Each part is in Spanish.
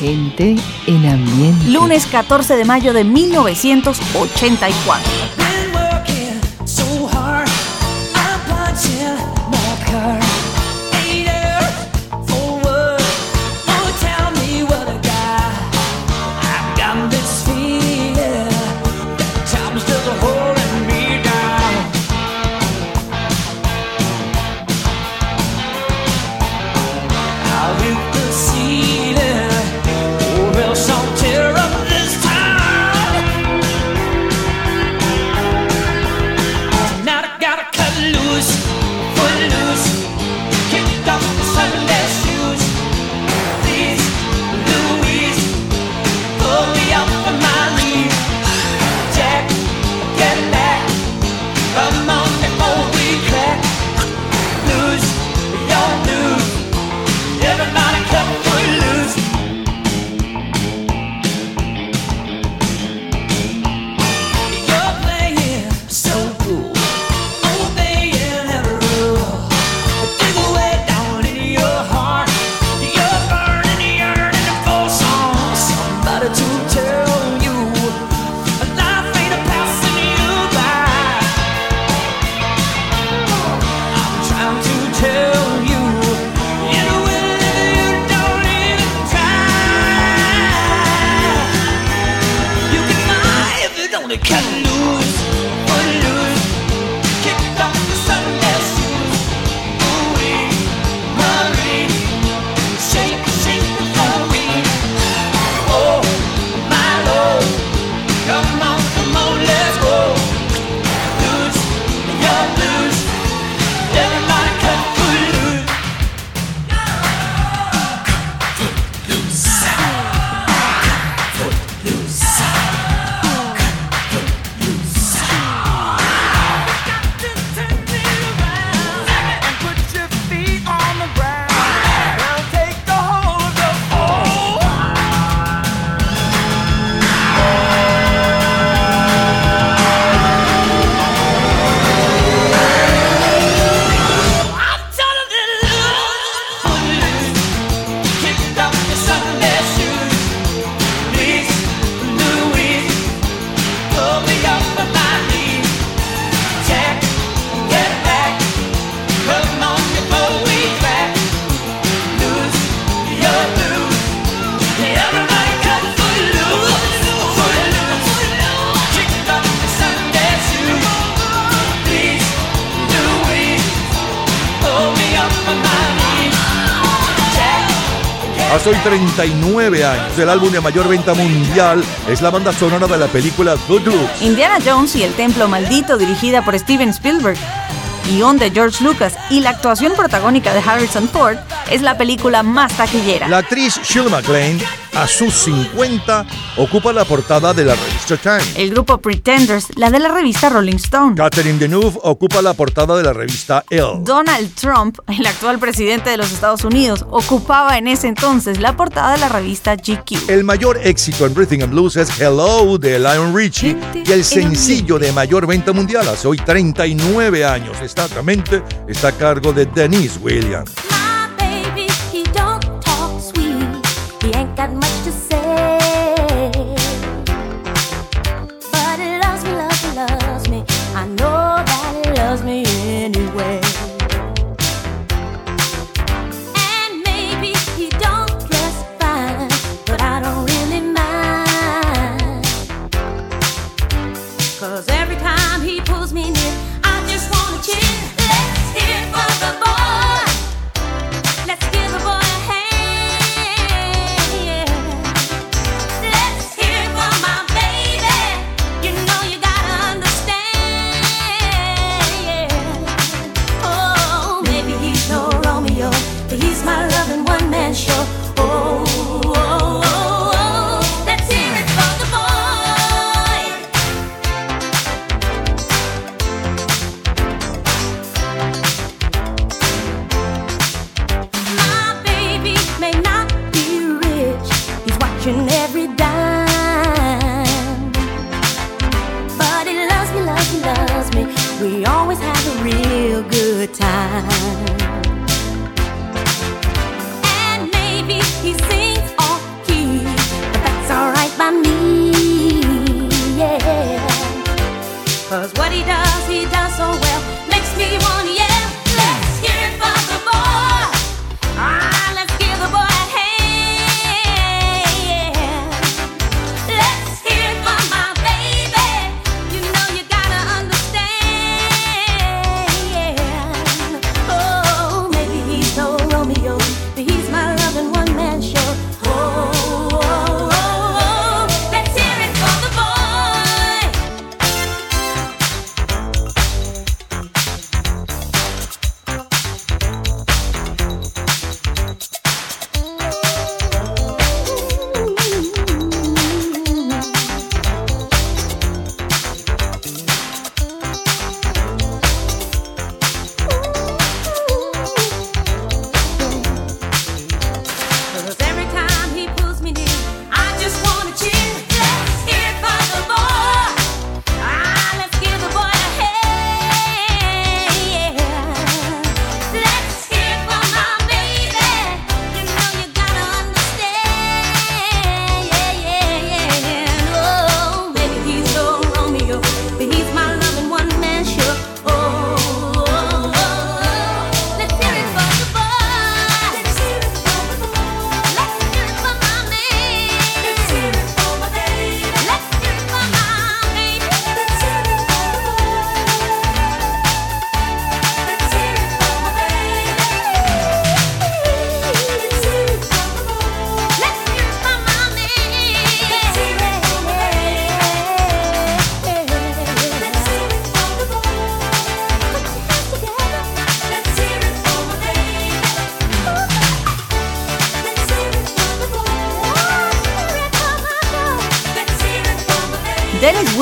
Gente en ambiente. Lunes 14 de mayo de 1984. 39 años, el álbum de mayor venta mundial es la banda sonora de la película. Indiana Jones y el Templo Maldito, dirigida por Steven Spielberg, guion de George Lucas y la actuación protagónica de Harrison Ford, es la película más taquillera. La actriz Shirley MacLaine a sus 50, ocupa la portada de la Time. El grupo Pretenders, la de la revista Rolling Stone. Catherine Deneuve ocupa la portada de la revista Elle. Donald Trump, el actual presidente de los Estados Unidos, ocupaba en ese entonces la portada de la revista GQ. El mayor éxito en Rhythm and Blues es Hello de Lion Richie y el sencillo de mayor venta mundial hace hoy 39 años exactamente está a cargo de Denise Williams. Cause what he does.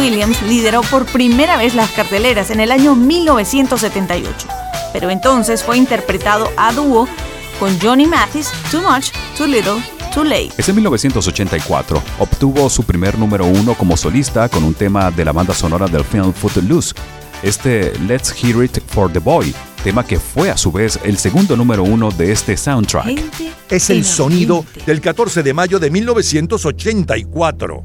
Williams lideró por primera vez las carteleras en el año 1978, pero entonces fue interpretado a dúo con Johnny Mathis, Too Much, Too Little, Too Late. Es en 1984. Obtuvo su primer número uno como solista con un tema de la banda sonora del film Footloose. Este Let's Hear It for the Boy, tema que fue a su vez el segundo número uno de este soundtrack. Es el sonido del 14 de mayo de 1984.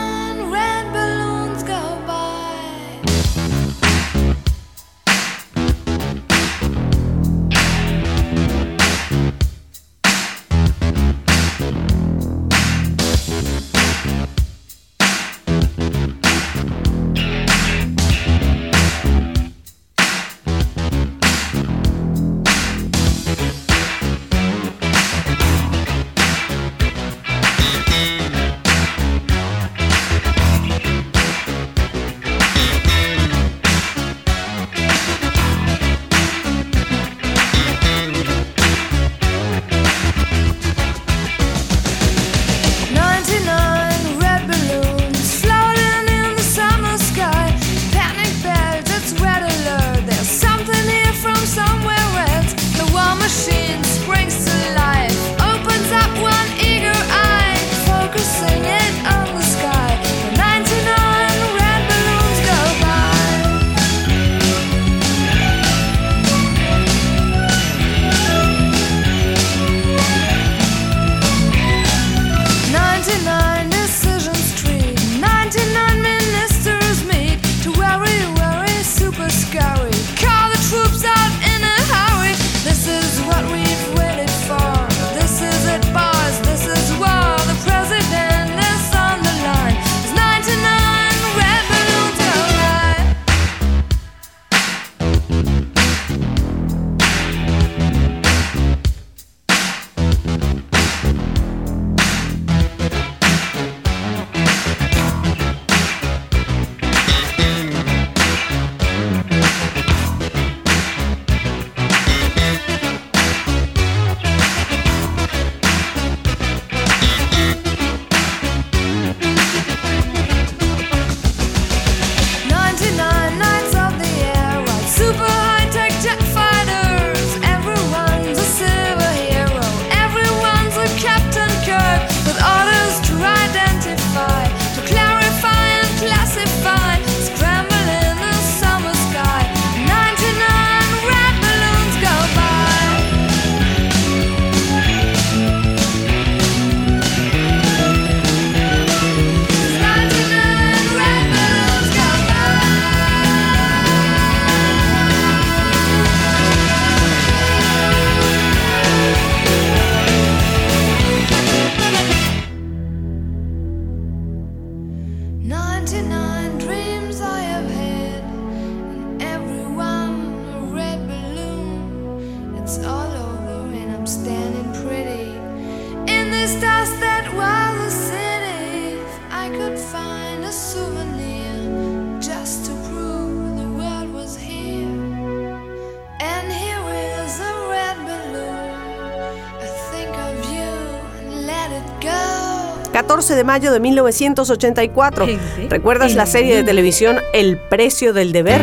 de mayo de 1984. ¿Recuerdas la serie de televisión El precio del deber?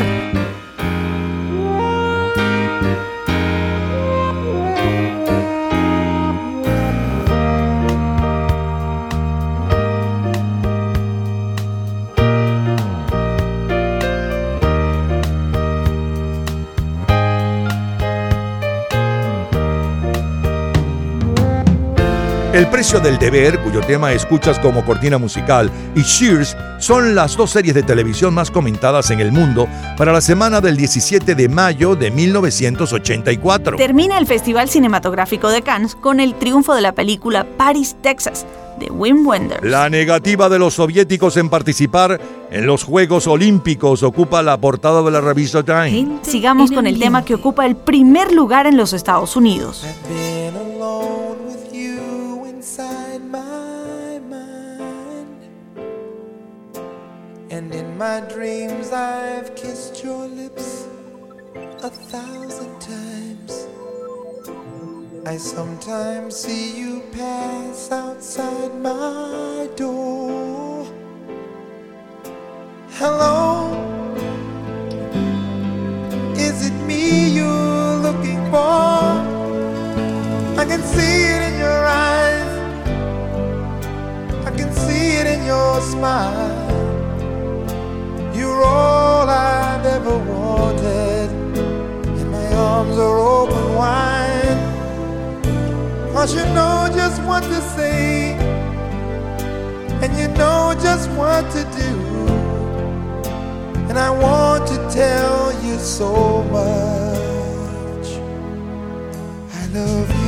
El precio del deber, cuyo tema escuchas como cortina musical, y Cheers son las dos series de televisión más comentadas en el mundo para la semana del 17 de mayo de 1984. Termina el Festival Cinematográfico de Cannes con el triunfo de la película Paris, Texas, de Wim Wenders. La negativa de los soviéticos en participar en los Juegos Olímpicos ocupa la portada de la revista Time. Sigamos con el tema que ocupa el primer lugar en los Estados Unidos. And in my dreams I've kissed your lips a thousand times. I sometimes see you pass outside my door. Hello, is it me you're looking for? I can see it in your eyes, I can see it in your smile. You're all I've ever wanted, and my arms are open wide. Cause you know just what to say, and you know just what to do. And I want to tell you so much. I love you.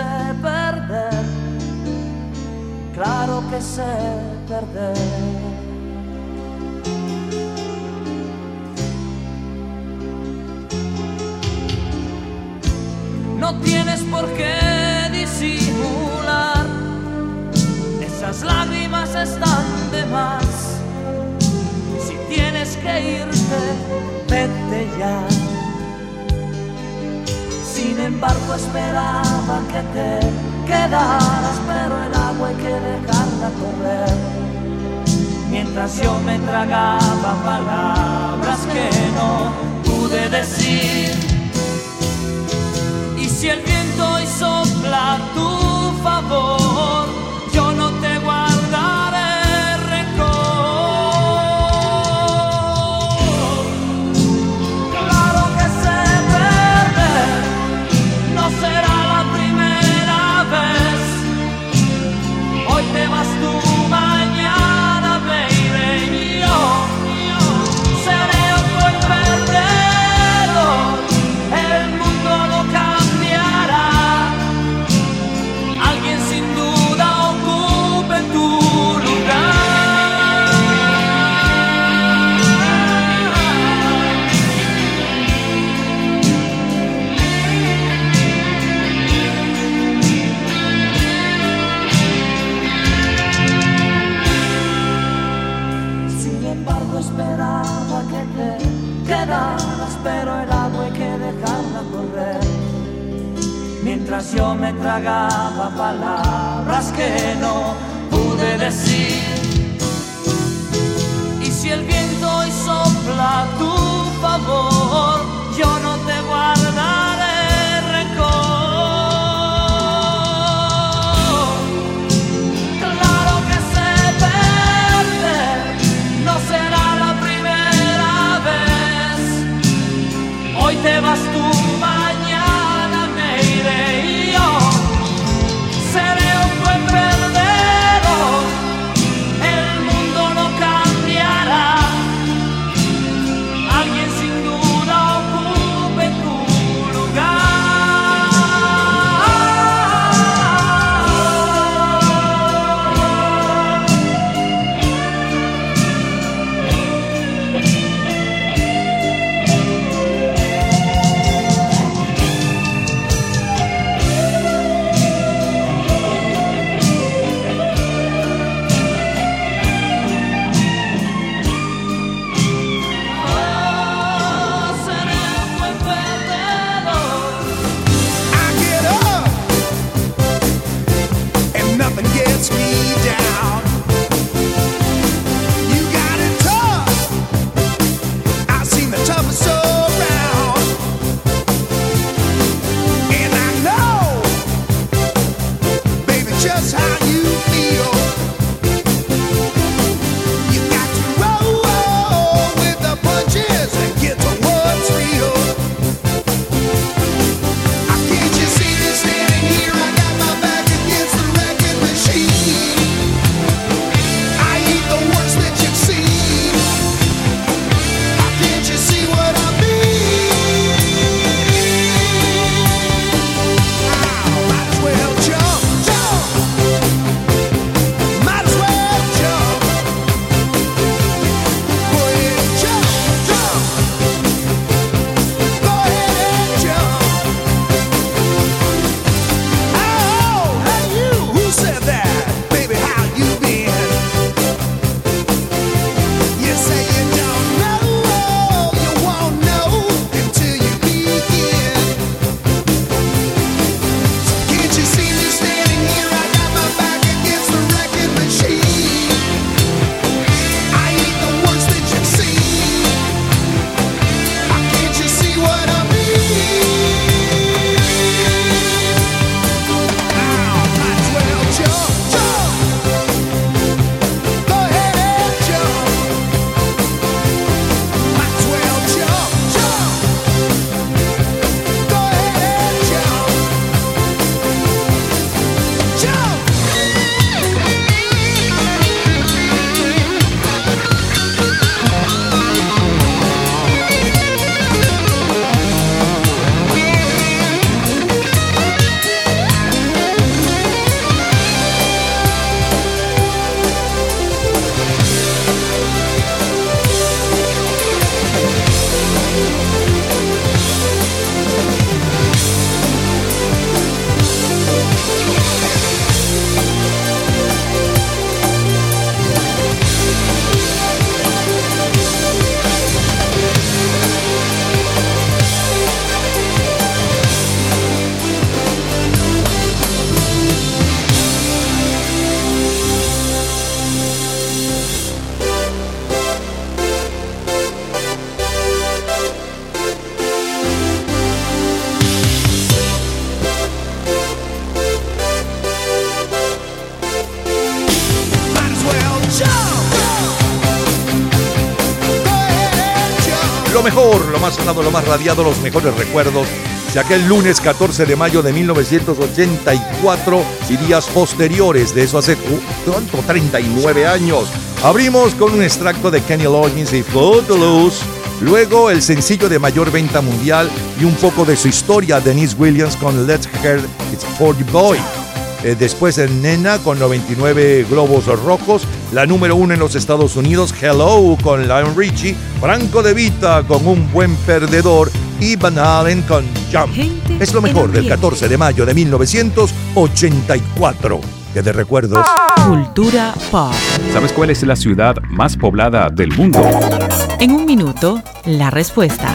sé perder, claro que sé perder. No tienes por qué disimular, esas lágrimas están de más. Si tienes que irte, vete ya. Sin embargo esperaba que te quedaras, pero el agua hay que dejarla correr. Mientras yo me tragaba palabras que no pude decir. Y si el viento hoy sopla tu favor, lo más radiado, los mejores recuerdos de aquel lunes 14 de mayo de 1984 y días posteriores de eso hace ¿cuánto? 39 años. Abrimos con un extracto de Kenny Loggins y Footloose. Luego el sencillo de mayor venta mundial y un poco de su historia, Denise Williams con Let's Hear It's For The Boy. Eh, después en Nena con 99 globos rojos. La número uno en los Estados Unidos, Hello con Lion Richie. Franco De Vita con Un Buen Perdedor. Y Van Halen con Jump. es lo mejor del 14 de mayo de 1984. Que de recuerdos. Cultura pop. ¿Sabes cuál es la ciudad más poblada del mundo? En un minuto, la respuesta.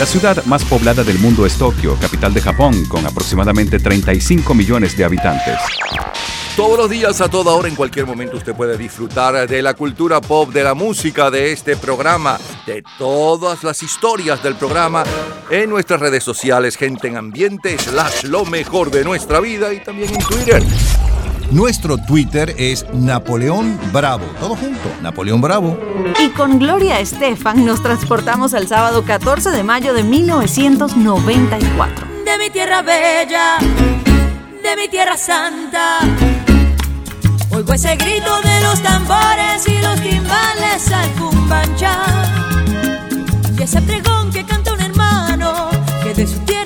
La ciudad más poblada del mundo es Tokio, capital de Japón, con aproximadamente 35 millones de habitantes. Todos los días, a toda hora, en cualquier momento, usted puede disfrutar de la cultura pop, de la música, de este programa, de todas las historias del programa en nuestras redes sociales, gente en ambiente, slash lo mejor de nuestra vida y también en. Nuestro Twitter es Napoleón Bravo. Todo junto, Napoleón Bravo. Y con Gloria Estefan nos transportamos al sábado 14 de mayo de 1994. De mi tierra bella, de mi tierra santa. Oigo ese grito de los tambores y los timbales al cumbancha. Y ese pregón que canta un hermano que de su tierra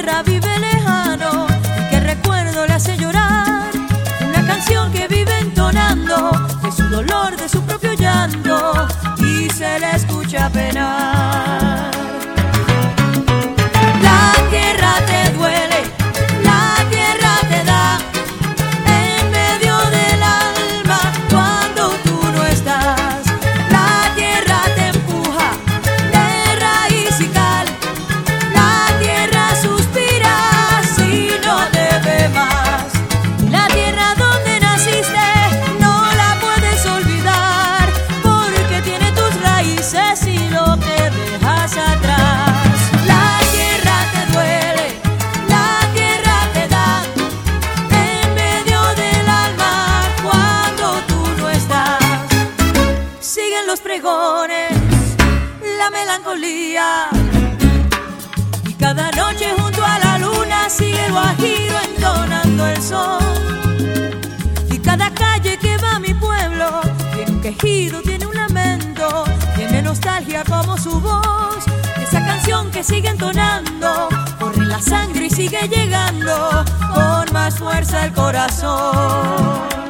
escucha penar. Guajiro entonando el sol. Y cada calle que va a mi pueblo tiene un quejido, tiene un lamento, tiene nostalgia como su voz. Esa canción que sigue entonando, corre la sangre y sigue llegando con más fuerza el corazón.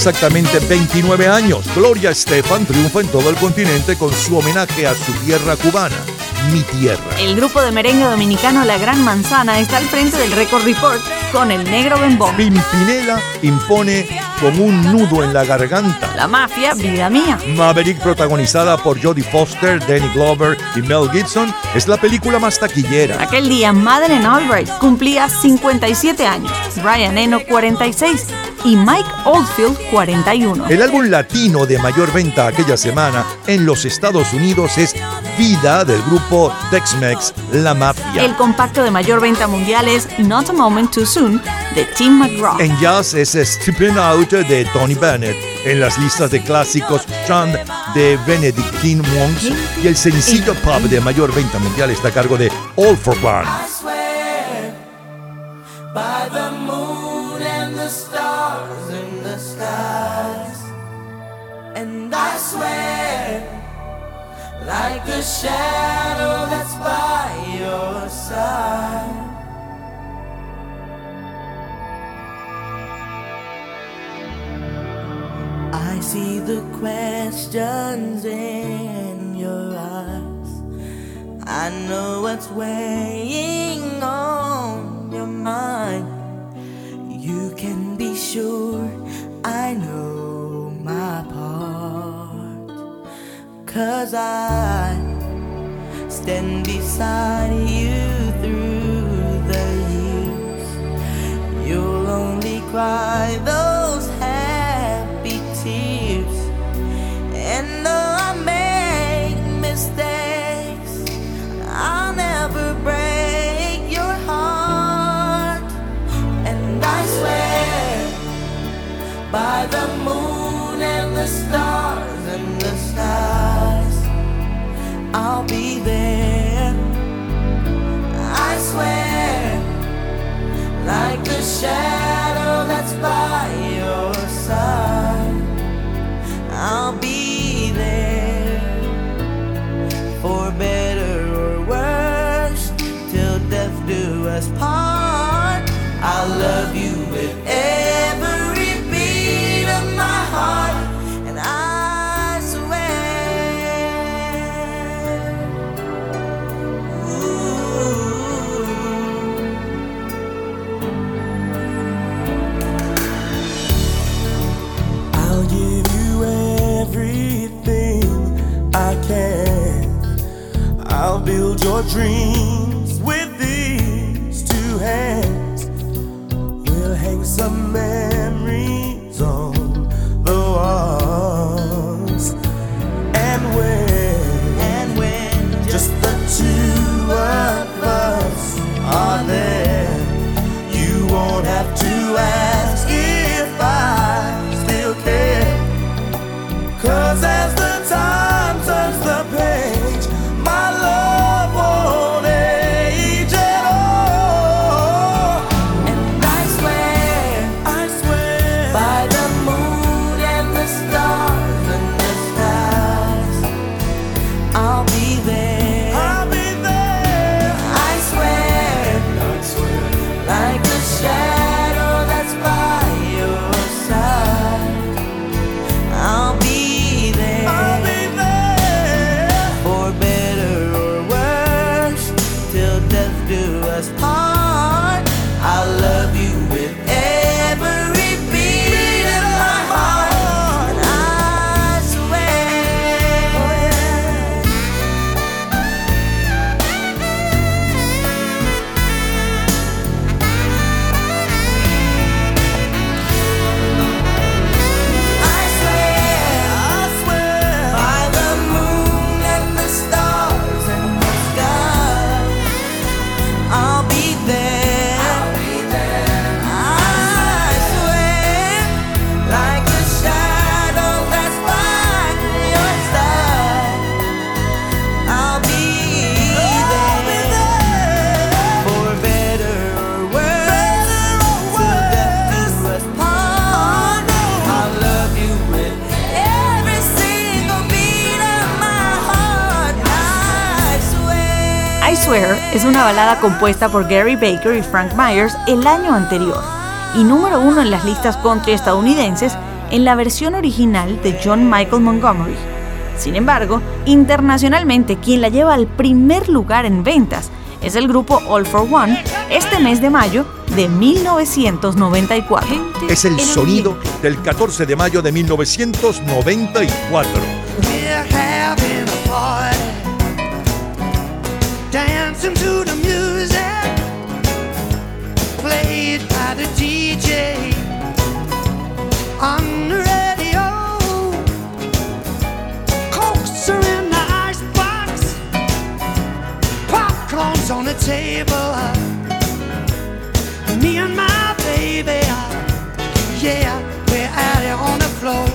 Exactamente 29 años, Gloria Estefan triunfa en todo el continente con su homenaje a su tierra cubana, Mi Tierra. El grupo de merengue dominicano La Gran Manzana está al frente del Record Report con el negro Bembón. Pimpinela impone con un nudo en la garganta. La mafia, vida mía. Maverick, protagonizada por Jodie Foster, Danny Glover y Mel Gibson, es la película más taquillera. Aquel día, Madeleine Albright cumplía 57 años, Brian Eno 46 y Mike Oldfield 41. El álbum latino de mayor venta aquella semana en los Estados Unidos es Vida del grupo Tex-Mex La Mafia. El compacto de mayor venta mundial es Not a Moment Too Soon de Tim McGraw. En jazz es Stripping Out de Tony Bennett. En las listas de clásicos, Chant de Benedictine Monks. Y el sencillo pop de mayor venta mundial está a cargo de All for One. Like the shadow that's by your side. I see the questions in your eyes. I know what's weighing on your mind. You can be sure I know my part. Cause I stand beside you through the years. You'll only cry those happy tears. And though I make mistakes, I'll never break your heart. And I swear by the moon and the stars I'll be there. just balada compuesta por Gary Baker y Frank Myers el año anterior y número uno en las listas country estadounidenses en la versión original de John Michael Montgomery. Sin embargo, internacionalmente quien la lleva al primer lugar en ventas es el grupo All for One este mes de mayo de 1994. Es el sonido del 14 de mayo de 1994. Dancing to the music played by the DJ on the radio. Cokes are in the icebox, popcorn's on the table. Me and my baby, yeah, we're out here on the floor.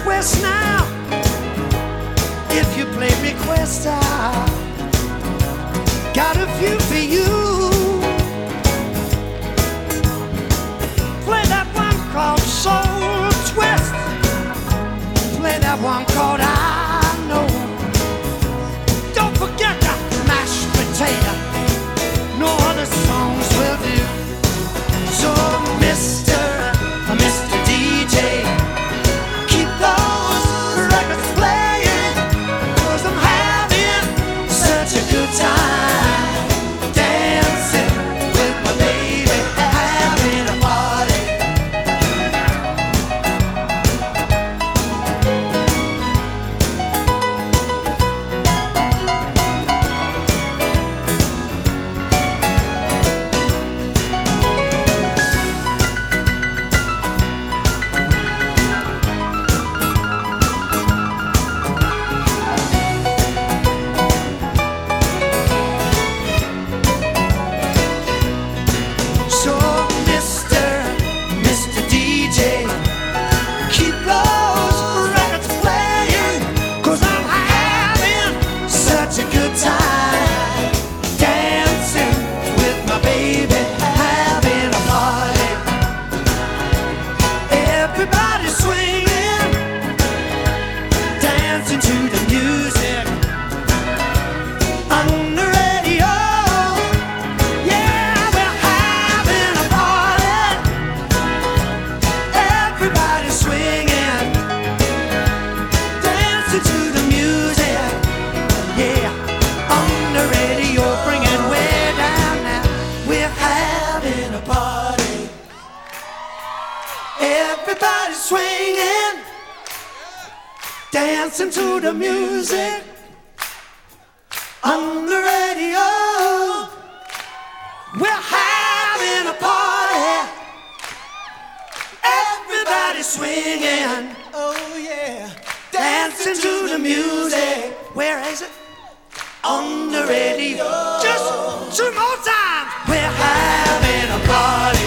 Twist now. If you play request, I got a few for you. Play that one called Soul Twist. Play that one dancing to the music on the radio. We're having a party. Everybody swinging. Oh, yeah. Dancing to the music. Where is it? On the radio. Just two more times. We're having a party.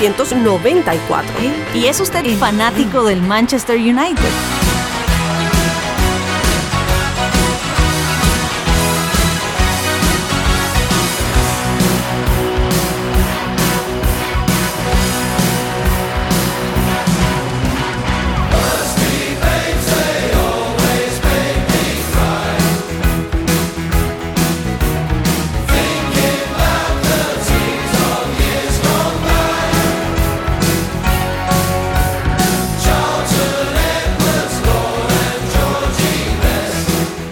1994. ¿Y es usted fanático del Manchester United?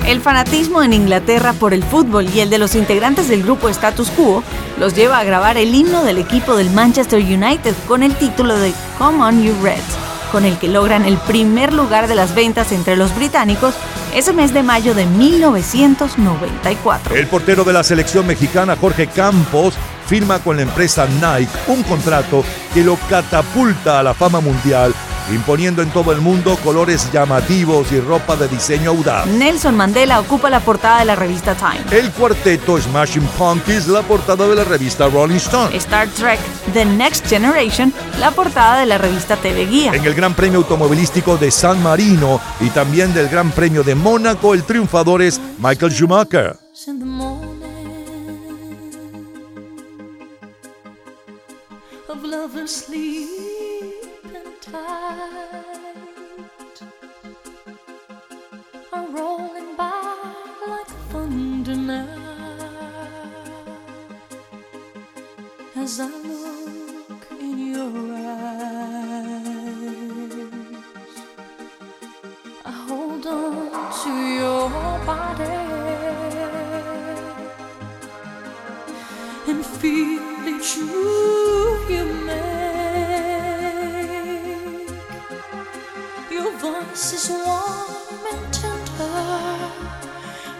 El fanatismo en Inglaterra por el fútbol y el de los integrantes del grupo Status Quo los lleva a grabar el himno del equipo del Manchester United con el título de Come On You Reds, con el que logran el primer lugar de las ventas entre los británicos ese mes de mayo de 1994. El portero de la selección mexicana, Jorge Campos, firma con la empresa Nike un contrato que lo catapulta a la fama mundial imponiendo en todo el mundo colores llamativos y ropa de diseño audaz. Nelson Mandela ocupa la portada de la revista Time. El cuarteto Smashing Pumpkins la portada de la revista Rolling Stone. Star Trek The Next Generation la portada de la revista TV Guía. En el Gran Premio Automovilístico de San Marino y también del Gran Premio de Mónaco, el triunfador es Michael Schumacher. Are rolling by like thunder now. As I look in your eyes, I hold on to your body and feel move you make. is warm and tender,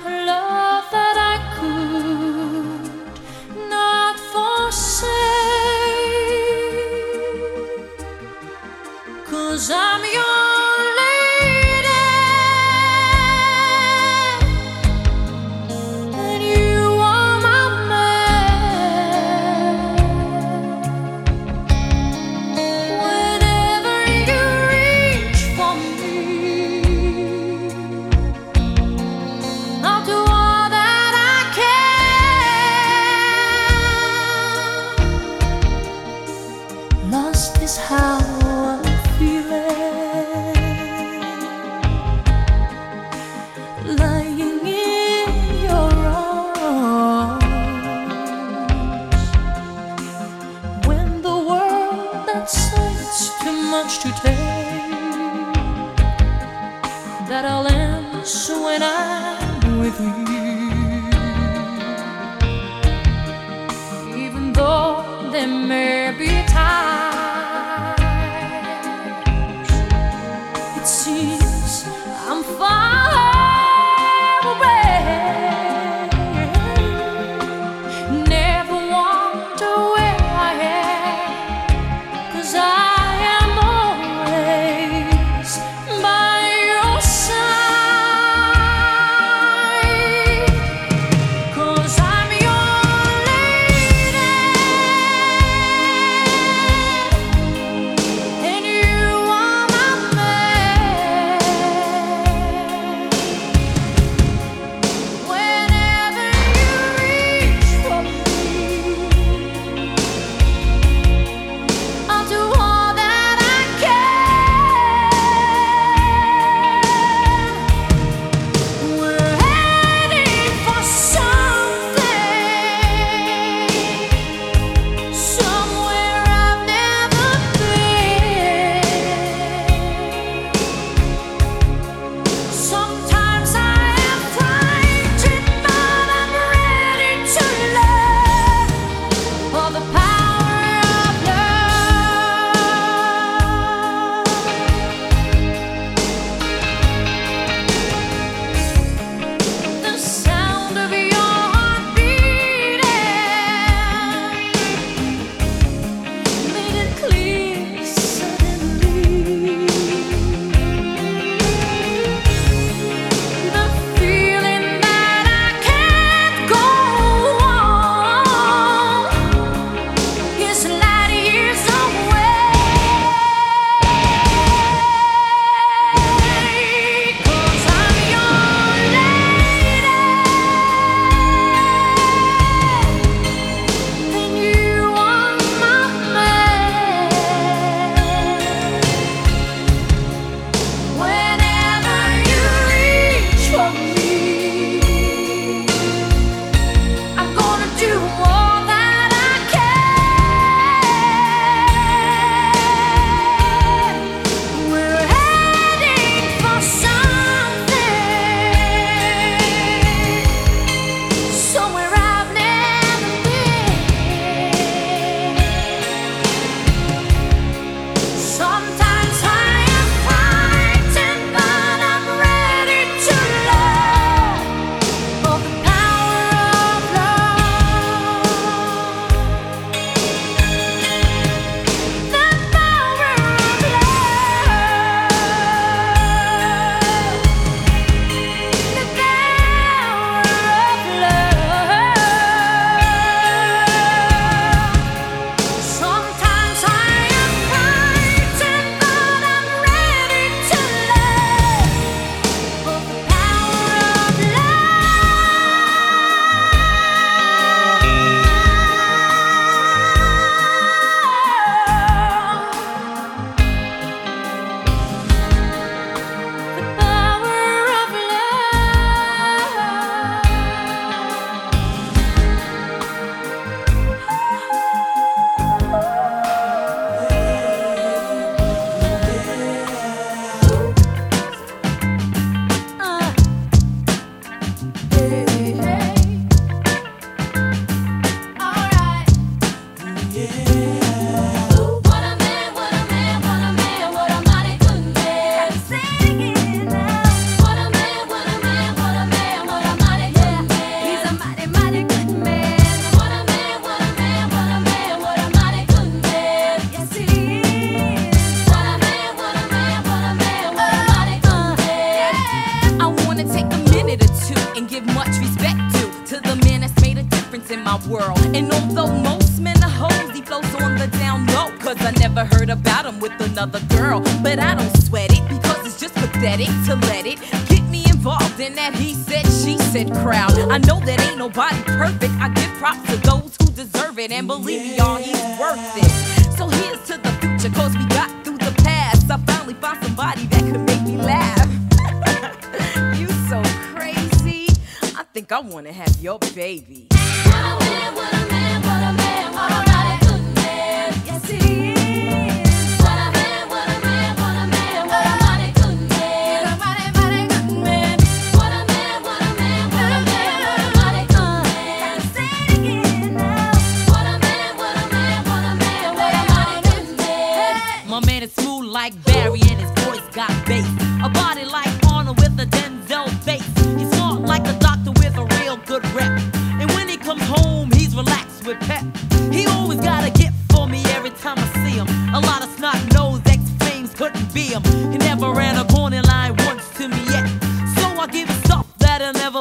a love that another girl. But I don't sweat it because it's just pathetic to let it get me involved in that he said, she said crowd. I know that ain't nobody perfect. I give props to those who deserve it. And believe me, y'all, he's worth it. So here's to the future, cause we got through the past. I finally found somebody that could make me laugh. you so crazy. I think I wanna have your baby. What a man, what a man, what a man, what a man. Yes, he is.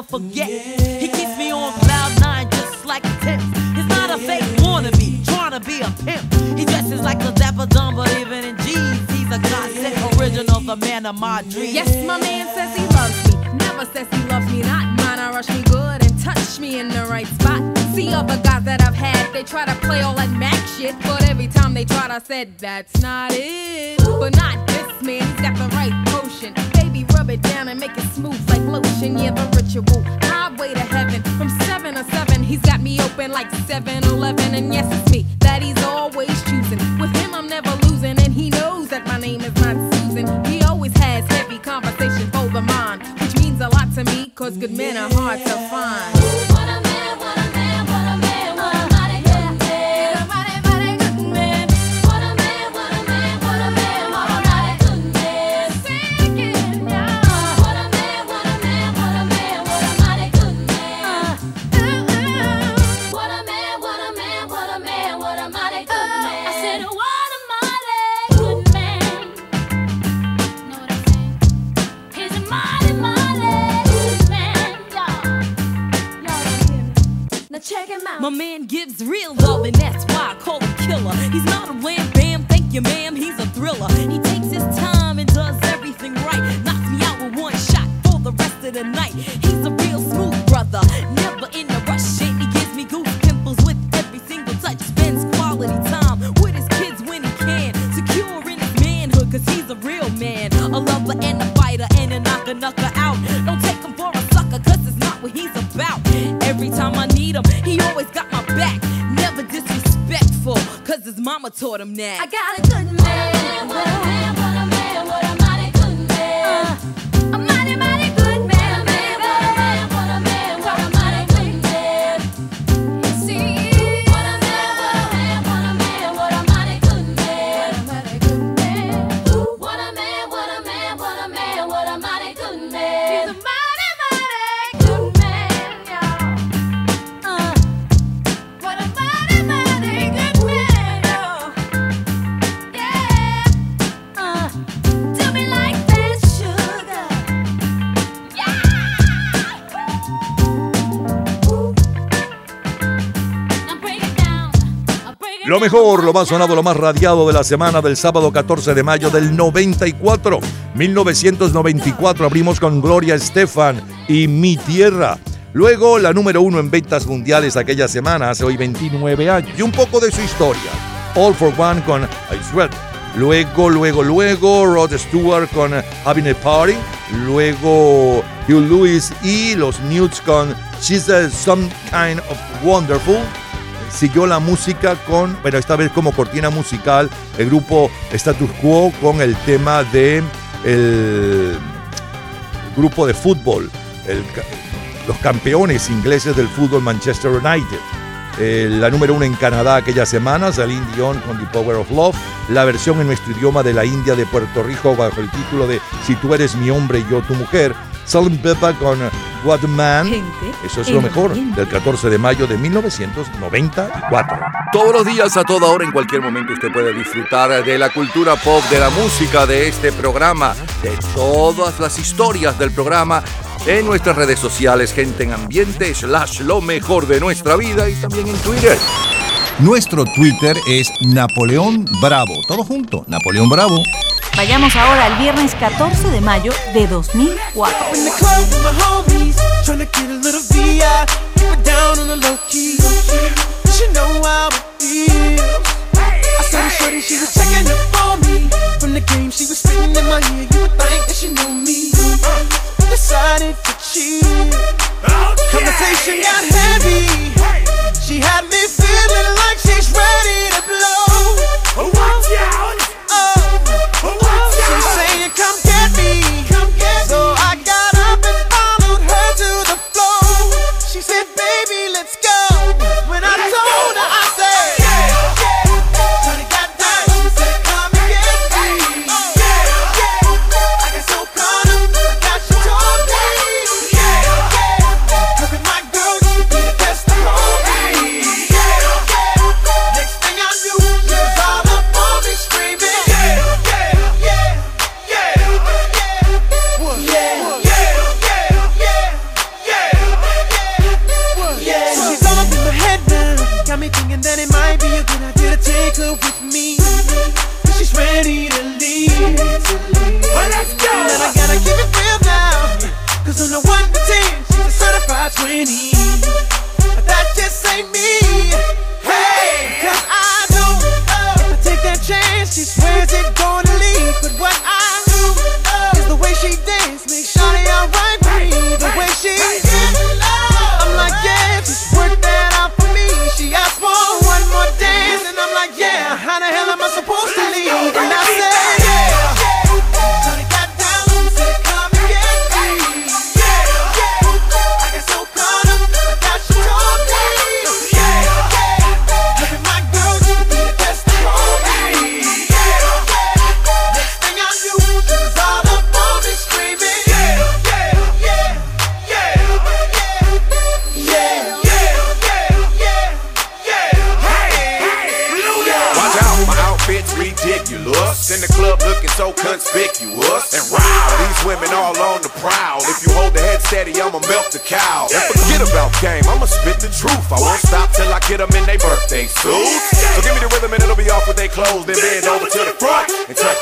That I'll forget. He keeps me on cloud nine just like a tip. He's not a fake wannabe, trying to be a pimp. He dresses like a dapper dumb, but even in jeans, he's a godsend original, the man of my dreams. Yes, my man says he loves me. Never says he loves me not. Mine, I rush me good and touch me in the right spot. See other guys that I've had, they try to play all that Mac shit, but every time they tried, I said that's not it. But not this man, he's got the right potion. Baby, rub it down and make it smooth like lotion. Yeah, the ritual highway to heaven. From seven to seven, he's got me open like 7-Eleven, and yes, it's me that he's always choosing. With him, I'm never losing, and he knows that my name is not Susan. He always has heavy conversation over mine, which means a lot to me, cause good men are hard to find. Gives real love, and that's why I call him killer. He's not a Lo mejor, lo más sonado, lo más radiado de la semana del sábado 14 de mayo del 94. 1994 abrimos con Gloria Estefan y Mi Tierra. Luego la número uno en ventas mundiales aquella semana, hace hoy 29 años. Y un poco de su historia. All for One con I Sweat. Luego, luego, luego Rod Stewart con Having a Party. Luego Hugh Lewis y los Newts con She's a Some Kind of Wonderful siguió la música con, bueno, esta vez como cortina musical, el grupo Status Quo con el tema de el grupo de fútbol, los campeones ingleses del fútbol Manchester United. Eh, la número uno en Canadá aquella semana, Celine Dion con The Power of Love, la versión en nuestro idioma de la India de Puerto Rico bajo el título de Si tú eres mi hombre y yo tu mujer, Salt Pepper con What Man. Eso es lo mejor del 14 de mayo de 1994. Todos los días, a toda hora, en cualquier momento, usted puede disfrutar de la cultura pop, de la música, de este programa, de todas las historias del programa en nuestras redes sociales, gente en ambiente, slash lo mejor de nuestra vida y también en Twitter. Nuestro Twitter es Napoleón Bravo. Todo junto, Napoleón Bravo. Vayamos ahora al viernes 14 de mayo de 2004. Conversation got. She had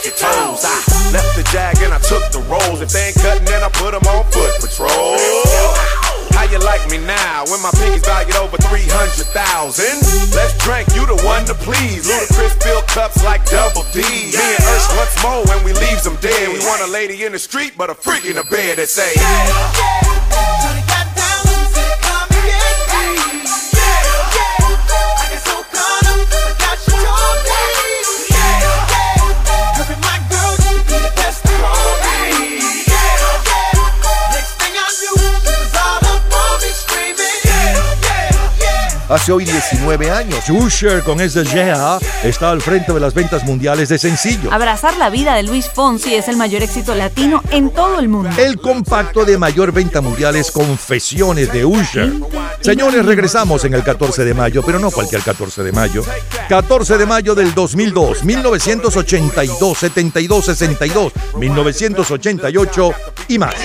your toes. I left the jag and I took the rolls. If they ain't cutting, then I put them on foot patrol. How you like me now when my pinkies valued over 300,000? Let's drink, you the one to please. Ludacris fill cups like double D. Me and Ursh once more when we leaves them dead. We want a lady in the street, but a freak in the bed that say, yeah. hace hoy 19 años. Usher con ese Yeah está al frente de las ventas mundiales de sencillo. Abrazar la vida de Luis Fonsi es el mayor éxito latino en todo el mundo. El compacto de mayor venta mundial es Confesiones de Usher. Señores, regresamos en el 14 de mayo, pero no cualquier 14 de mayo. 14 de mayo del 2002, 1982, 72, 62, 1988 y más.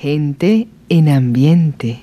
Gente en ambiente.